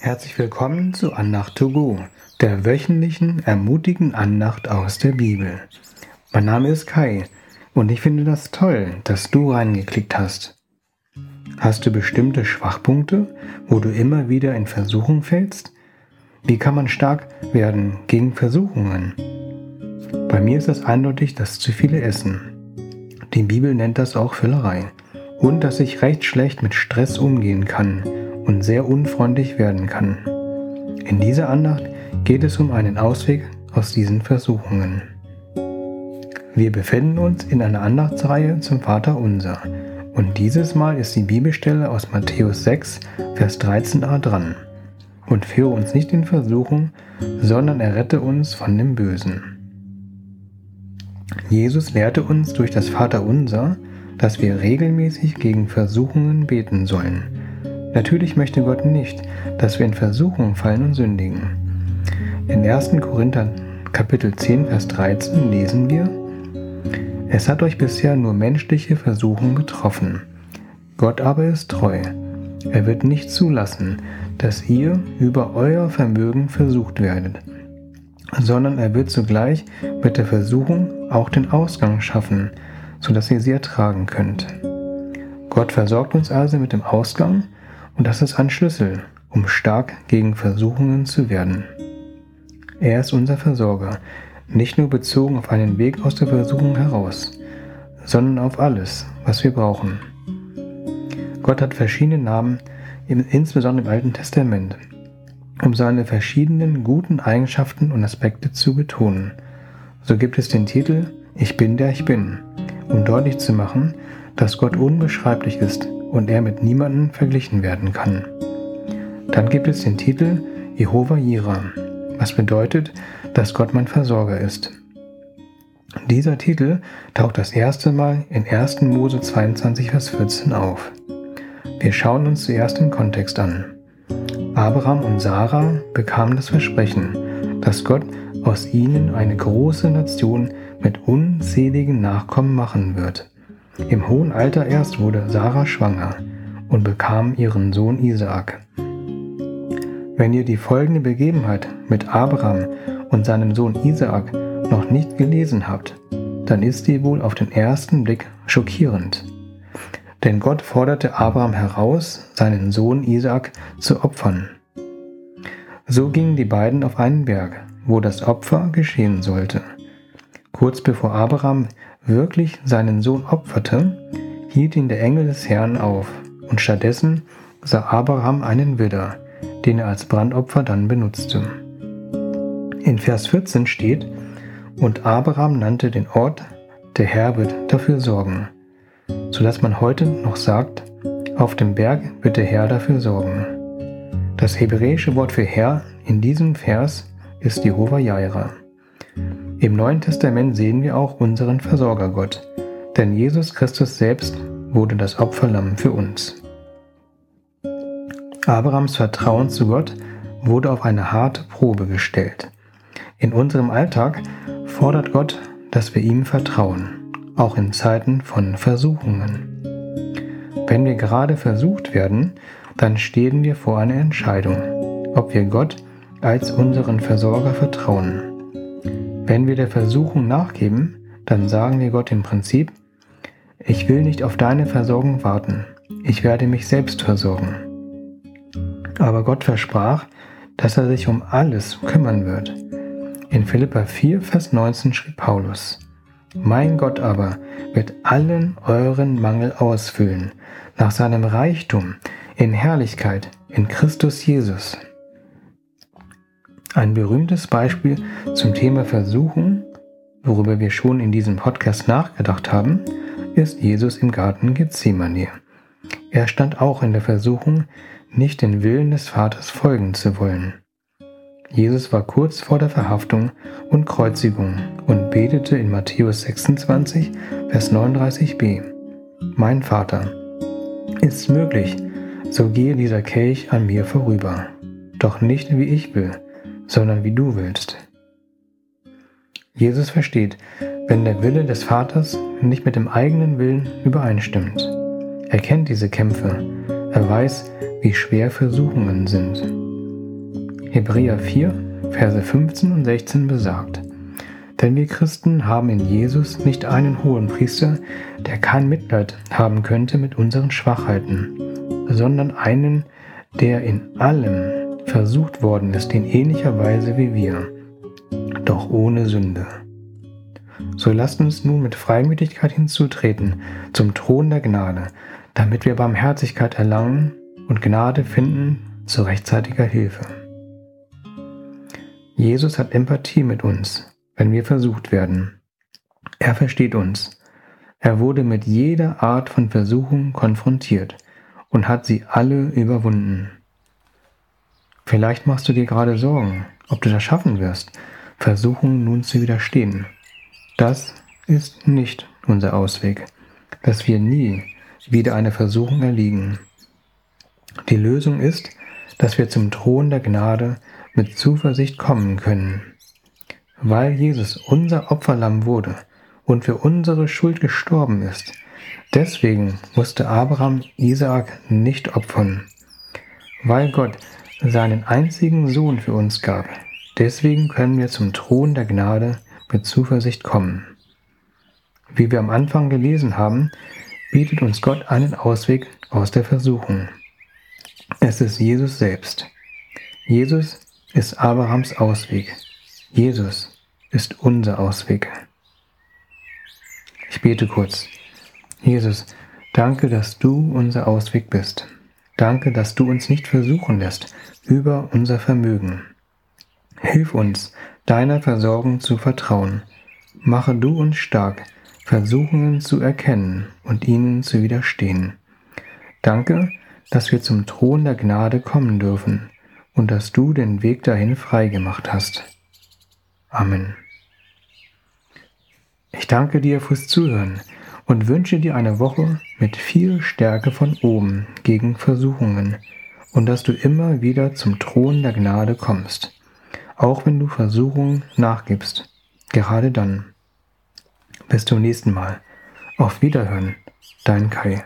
Herzlich willkommen zu Andacht to go, der wöchentlichen ermutigen Andacht aus der Bibel. Mein Name ist Kai und ich finde das toll, dass du reingeklickt hast. Hast du bestimmte Schwachpunkte, wo du immer wieder in Versuchung fällst? Wie kann man stark werden gegen Versuchungen? Bei mir ist es eindeutig das zu viele Essen. Die Bibel nennt das auch Füllerei. Und dass ich recht schlecht mit Stress umgehen kann und sehr unfreundlich werden kann. In dieser Andacht geht es um einen Ausweg aus diesen Versuchungen. Wir befinden uns in einer Andachtsreihe zum Vater Unser und dieses Mal ist die Bibelstelle aus Matthäus 6, Vers 13a dran. Und führe uns nicht in Versuchung, sondern errette uns von dem Bösen. Jesus lehrte uns durch das Vater Unser, dass wir regelmäßig gegen Versuchungen beten sollen Natürlich möchte Gott nicht, dass wir in Versuchung fallen und sündigen. In 1. Korinther Kapitel 10, Vers 13 lesen wir, Es hat euch bisher nur menschliche Versuchung getroffen. Gott aber ist treu. Er wird nicht zulassen, dass ihr über euer Vermögen versucht werdet, sondern er wird zugleich mit der Versuchung auch den Ausgang schaffen, sodass ihr sie ertragen könnt. Gott versorgt uns also mit dem Ausgang, und das ist ein Schlüssel, um stark gegen Versuchungen zu werden. Er ist unser Versorger, nicht nur bezogen auf einen Weg aus der Versuchung heraus, sondern auf alles, was wir brauchen. Gott hat verschiedene Namen, insbesondere im Alten Testament, um seine verschiedenen guten Eigenschaften und Aspekte zu betonen. So gibt es den Titel Ich bin der ich bin, um deutlich zu machen, dass Gott unbeschreiblich ist und er mit niemandem verglichen werden kann. Dann gibt es den Titel Jehova Jireh, was bedeutet, dass Gott mein Versorger ist. Dieser Titel taucht das erste Mal in 1. Mose 22, Vers 14 auf. Wir schauen uns zuerst den Kontext an. Abraham und Sarah bekamen das Versprechen, dass Gott aus ihnen eine große Nation mit unzähligen Nachkommen machen wird. Im hohen Alter erst wurde Sarah schwanger und bekam ihren Sohn Isaak. Wenn ihr die folgende Begebenheit mit Abraham und seinem Sohn Isaak noch nicht gelesen habt, dann ist sie wohl auf den ersten Blick schockierend. Denn Gott forderte Abraham heraus, seinen Sohn Isaak zu opfern. So gingen die beiden auf einen Berg, wo das Opfer geschehen sollte. Kurz bevor Abraham wirklich seinen Sohn opferte, hielt ihn der Engel des Herrn auf, und stattdessen sah Abraham einen Widder, den er als Brandopfer dann benutzte. In Vers 14 steht, und Abraham nannte den Ort, der Herr wird dafür sorgen, sodass man heute noch sagt, auf dem Berg wird der Herr dafür sorgen. Das hebräische Wort für Herr in diesem Vers ist Jehova Jaira. Im Neuen Testament sehen wir auch unseren Versorgergott, denn Jesus Christus selbst wurde das Opferlamm für uns. Abrahams Vertrauen zu Gott wurde auf eine harte Probe gestellt. In unserem Alltag fordert Gott, dass wir ihm vertrauen, auch in Zeiten von Versuchungen. Wenn wir gerade versucht werden, dann stehen wir vor einer Entscheidung, ob wir Gott als unseren Versorger vertrauen wenn wir der Versuchung nachgeben, dann sagen wir Gott im Prinzip, ich will nicht auf deine Versorgung warten, ich werde mich selbst versorgen. Aber Gott versprach, dass er sich um alles kümmern wird. In Philippa 4, Vers 19 schrieb Paulus, Mein Gott aber wird allen euren Mangel ausfüllen, nach seinem Reichtum in Herrlichkeit in Christus Jesus. Ein berühmtes Beispiel zum Thema Versuchung, worüber wir schon in diesem Podcast nachgedacht haben, ist Jesus im Garten Gethsemane. Er stand auch in der Versuchung, nicht den Willen des Vaters folgen zu wollen. Jesus war kurz vor der Verhaftung und Kreuzigung und betete in Matthäus 26, Vers 39b, Mein Vater, ist möglich, so gehe dieser Kelch an mir vorüber, doch nicht wie ich will, sondern wie du willst. Jesus versteht, wenn der Wille des Vaters nicht mit dem eigenen Willen übereinstimmt. Er kennt diese Kämpfe. Er weiß, wie schwer Versuchungen sind. Hebräer 4, Verse 15 und 16 besagt. Denn wir Christen haben in Jesus nicht einen hohen Priester, der kein Mitleid haben könnte mit unseren Schwachheiten, sondern einen, der in allem versucht worden ist in ähnlicher Weise wie wir, doch ohne Sünde. So lasst uns nun mit Freimütigkeit hinzutreten zum Thron der Gnade, damit wir Barmherzigkeit erlangen und Gnade finden zu rechtzeitiger Hilfe. Jesus hat Empathie mit uns, wenn wir versucht werden. Er versteht uns. Er wurde mit jeder Art von Versuchung konfrontiert und hat sie alle überwunden. Vielleicht machst du dir gerade Sorgen, ob du das schaffen wirst, Versuchungen nun zu widerstehen. Das ist nicht unser Ausweg, dass wir nie wieder einer Versuchung erliegen. Die Lösung ist, dass wir zum Thron der Gnade mit Zuversicht kommen können. Weil Jesus unser Opferlamm wurde und für unsere Schuld gestorben ist, deswegen musste Abraham Isaak nicht opfern. Weil Gott seinen einzigen Sohn für uns gab, deswegen können wir zum Thron der Gnade mit Zuversicht kommen. Wie wir am Anfang gelesen haben, bietet uns Gott einen Ausweg aus der Versuchung. Es ist Jesus selbst. Jesus ist Abrahams Ausweg. Jesus ist unser Ausweg. Ich bete kurz. Jesus, danke, dass du unser Ausweg bist. Danke, dass du uns nicht versuchen lässt über unser Vermögen. Hilf uns, deiner Versorgung zu vertrauen. Mache du uns stark, Versuchungen zu erkennen und ihnen zu widerstehen. Danke, dass wir zum Thron der Gnade kommen dürfen und dass du den Weg dahin freigemacht hast. Amen. Ich danke dir fürs Zuhören und wünsche dir eine Woche mit viel Stärke von oben gegen Versuchungen und dass du immer wieder zum Thron der Gnade kommst auch wenn du Versuchungen nachgibst, gerade dann. Bis zum nächsten Mal. Auf Wiederhören, dein Kai.